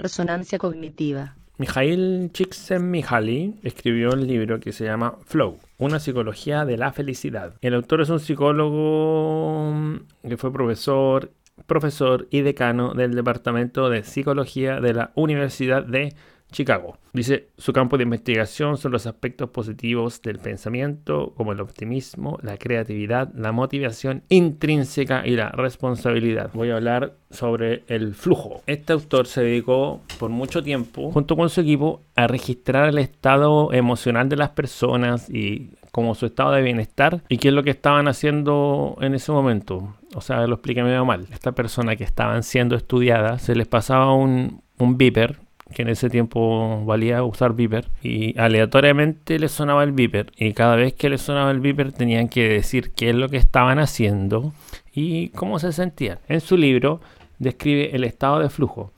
Resonancia cognitiva. Mijail Csikszentmihalyi escribió un libro que se llama Flow, una psicología de la felicidad. El autor es un psicólogo que fue profesor, profesor y decano del Departamento de Psicología de la Universidad de Chicago. Dice, su campo de investigación son los aspectos positivos del pensamiento, como el optimismo, la creatividad, la motivación intrínseca y la responsabilidad. Voy a hablar sobre el flujo. Este autor se dedicó por mucho tiempo, junto con su equipo, a registrar el estado emocional de las personas y como su estado de bienestar y qué es lo que estaban haciendo en ese momento. O sea, lo expliqué medio mal. Esta persona que estaban siendo estudiadas, se les pasaba un, un beeper que en ese tiempo valía usar Viper, y aleatoriamente le sonaba el Viper, y cada vez que le sonaba el Viper tenían que decir qué es lo que estaban haciendo y cómo se sentían. En su libro describe el estado de flujo,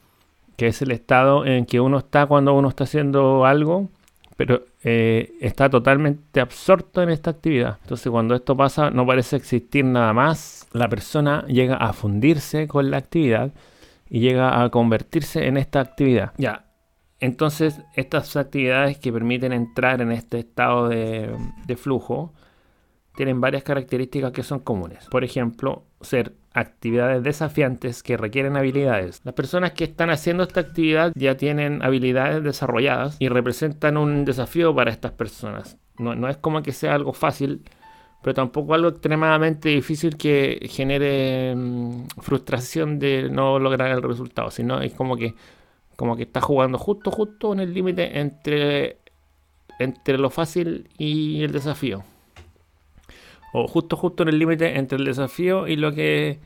que es el estado en que uno está cuando uno está haciendo algo, pero eh, está totalmente absorto en esta actividad. Entonces cuando esto pasa no parece existir nada más, la persona llega a fundirse con la actividad y llega a convertirse en esta actividad. Ya, entonces estas actividades que permiten entrar en este estado de, flujo tienen varias características que son comunes. Por ejemplo, ser actividades desafiantes que requieren habilidades. Las personas que están haciendo esta actividad ya tienen habilidades desarrolladas y representan un desafío para estas personas. No, no es como que sea algo fácil, pero tampoco algo extremadamente difícil que genere mm, frustración de no lograr el resultado, sino es como que como que está jugando justo justo en el límite entre entre lo fácil y el desafío. O justo justo en el límite entre el desafío y lo que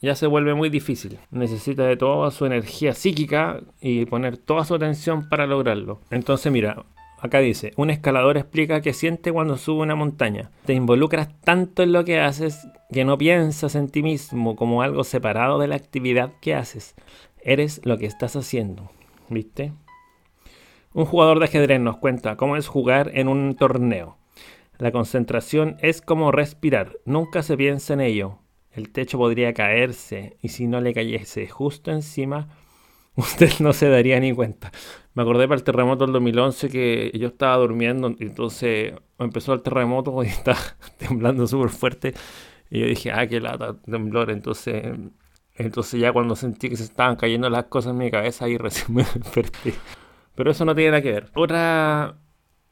ya se vuelve muy difícil. Necesita de toda su energía psíquica y poner toda su atención para lograrlo. Entonces, mira, Acá dice, un escalador explica que siente cuando sube una montaña. Te involucras tanto en lo que haces que no piensas en ti mismo como algo separado de la actividad que haces. Eres lo que estás haciendo. ¿Viste? Un jugador de ajedrez nos cuenta cómo es jugar en un torneo. La concentración es como respirar, nunca se piensa en ello. El techo podría caerse y si no le cayese justo encima, usted no se daría ni cuenta. Me acordé para el terremoto del 2011 que yo estaba durmiendo, entonces empezó el terremoto y estaba temblando súper fuerte. Y yo dije, ah, qué lata, temblor. Entonces, entonces ya cuando sentí que se estaban cayendo las cosas en mi cabeza, ahí recién me desperté. Pero eso no tiene nada que ver. Otra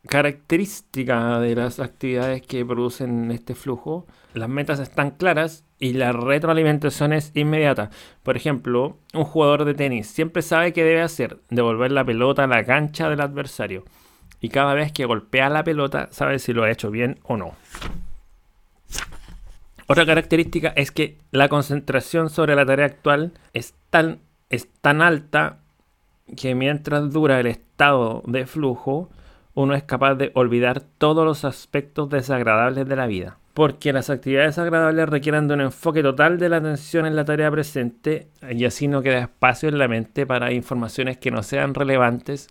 característica de las actividades que producen este flujo, las metas están claras y la retroalimentación es inmediata. Por ejemplo, un jugador de tenis siempre sabe qué debe hacer, devolver la pelota a la cancha del adversario. Y cada vez que golpea la pelota sabe si lo ha hecho bien o no. Otra característica es que la concentración sobre la tarea actual es tan, es tan alta que mientras dura el estado de flujo, uno es capaz de olvidar todos los aspectos desagradables de la vida porque las actividades agradables requieren de un enfoque total de la atención en la tarea presente y así no queda espacio en la mente para informaciones que no sean relevantes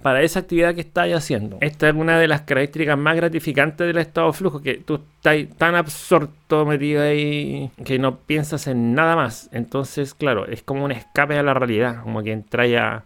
para esa actividad que estás haciendo. Esta es una de las características más gratificantes del estado de flujo, que tú estás tan absorto, metido ahí, que no piensas en nada más. Entonces, claro, es como un escape a la realidad, como que entras a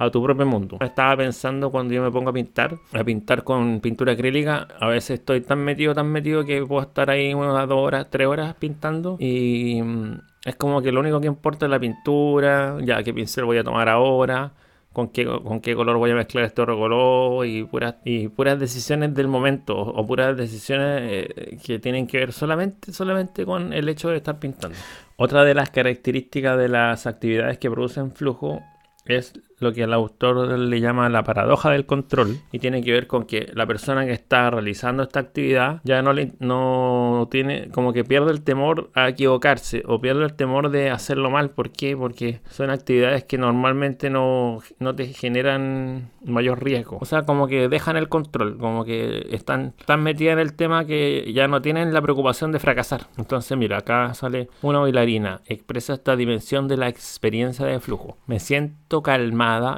a tu propio mundo. Estaba pensando cuando yo me pongo a pintar, a pintar con pintura acrílica, a veces estoy tan metido, tan metido que puedo estar ahí unas dos horas, tres horas pintando y mm, es como que lo único que importa es la pintura, ya qué pincel voy a tomar ahora, con qué, con qué color voy a mezclar este otro color y puras, y puras decisiones del momento o puras decisiones eh, que tienen que ver solamente, solamente con el hecho de estar pintando. Otra de las características de las actividades que producen flujo es lo que el autor le llama la paradoja del control y tiene que ver con que la persona que está realizando esta actividad ya no, le, no tiene como que pierde el temor a equivocarse o pierde el temor de hacerlo mal. ¿Por qué? Porque son actividades que normalmente no, no te generan mayor riesgo. O sea, como que dejan el control, como que están tan metidas en el tema que ya no tienen la preocupación de fracasar. Entonces, mira, acá sale una bailarina, expresa esta dimensión de la experiencia de flujo. Me siento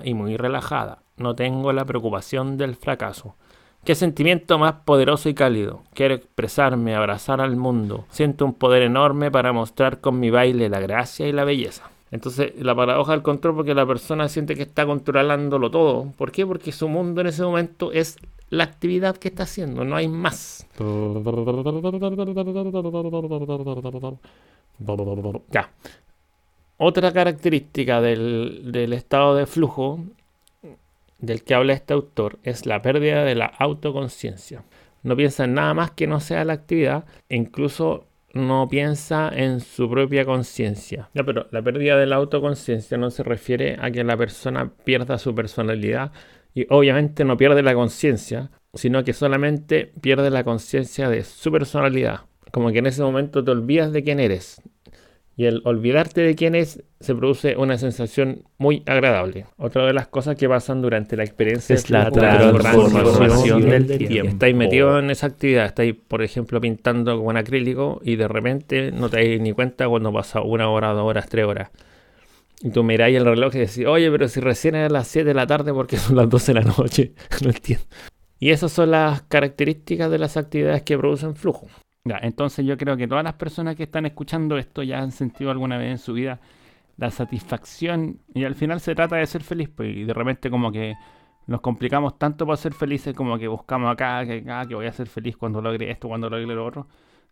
y muy relajada. No tengo la preocupación del fracaso. Qué sentimiento más poderoso y cálido. Quiero expresarme, abrazar al mundo. Siento un poder enorme para mostrar con mi baile la gracia y la belleza. Entonces, la paradoja del control, porque la persona siente que está controlándolo todo. ¿Por qué? Porque su mundo en ese momento es la actividad que está haciendo, no hay más. Ya. Otra característica del, estado de flujo del que habla este autor es la pérdida de la autoconciencia. No piensa en nada más que no sea la actividad, e incluso no piensa en su propia conciencia. Pero la pérdida de la autoconciencia no se refiere a que la persona pierda su personalidad y obviamente no pierde la conciencia, sino que solamente pierde la conciencia de su personalidad. Como que en ese momento te olvidas de quién eres, y el olvidarte de quién es se produce una sensación muy agradable. Otra de las cosas que pasan durante la experiencia es la transformación del tiempo. Estáis metidos en esa actividad, estáis, por ejemplo, pintando con acrílico y de repente no te dais ni cuenta cuando pasa una hora, dos horas, tres horas. Y tú miráis el reloj y decís, oye, pero si recién es las 7 de la tarde porque son las 12 de la noche. no entiendo. Y esas son las características de las actividades que producen flujo. Ya, entonces yo creo que todas las personas que están escuchando esto ya han sentido alguna vez en su vida la satisfacción y al final se trata de ser feliz pues, y de repente como que nos complicamos tanto para ser felices como que buscamos acá que, ah, que voy a ser feliz cuando logre esto, cuando logre lo otro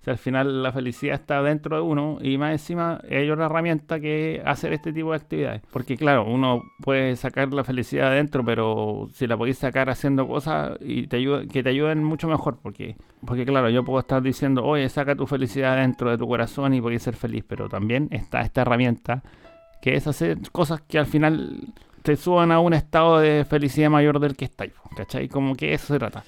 al final la felicidad está dentro de uno y más encima hay otra herramienta que hacer este tipo de actividades. Porque claro, uno puede sacar la felicidad adentro, pero si la podéis sacar haciendo cosas y te ayuda, que te ayuden mucho mejor. Porque, porque claro, yo puedo estar diciendo, oye, saca tu felicidad dentro de tu corazón y podéis ser feliz, pero también está esta herramienta que es hacer cosas que al final te suban a un estado de felicidad mayor del que estáis. ¿Cachai? Como que eso se trata.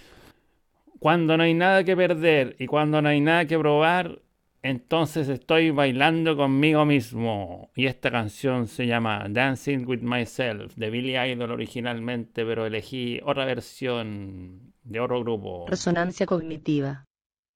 Cuando no hay nada que perder y cuando no hay nada que probar, entonces estoy bailando conmigo mismo. Y esta canción se llama Dancing with Myself de Billy Idol originalmente, pero elegí otra versión de otro grupo. Resonancia cognitiva.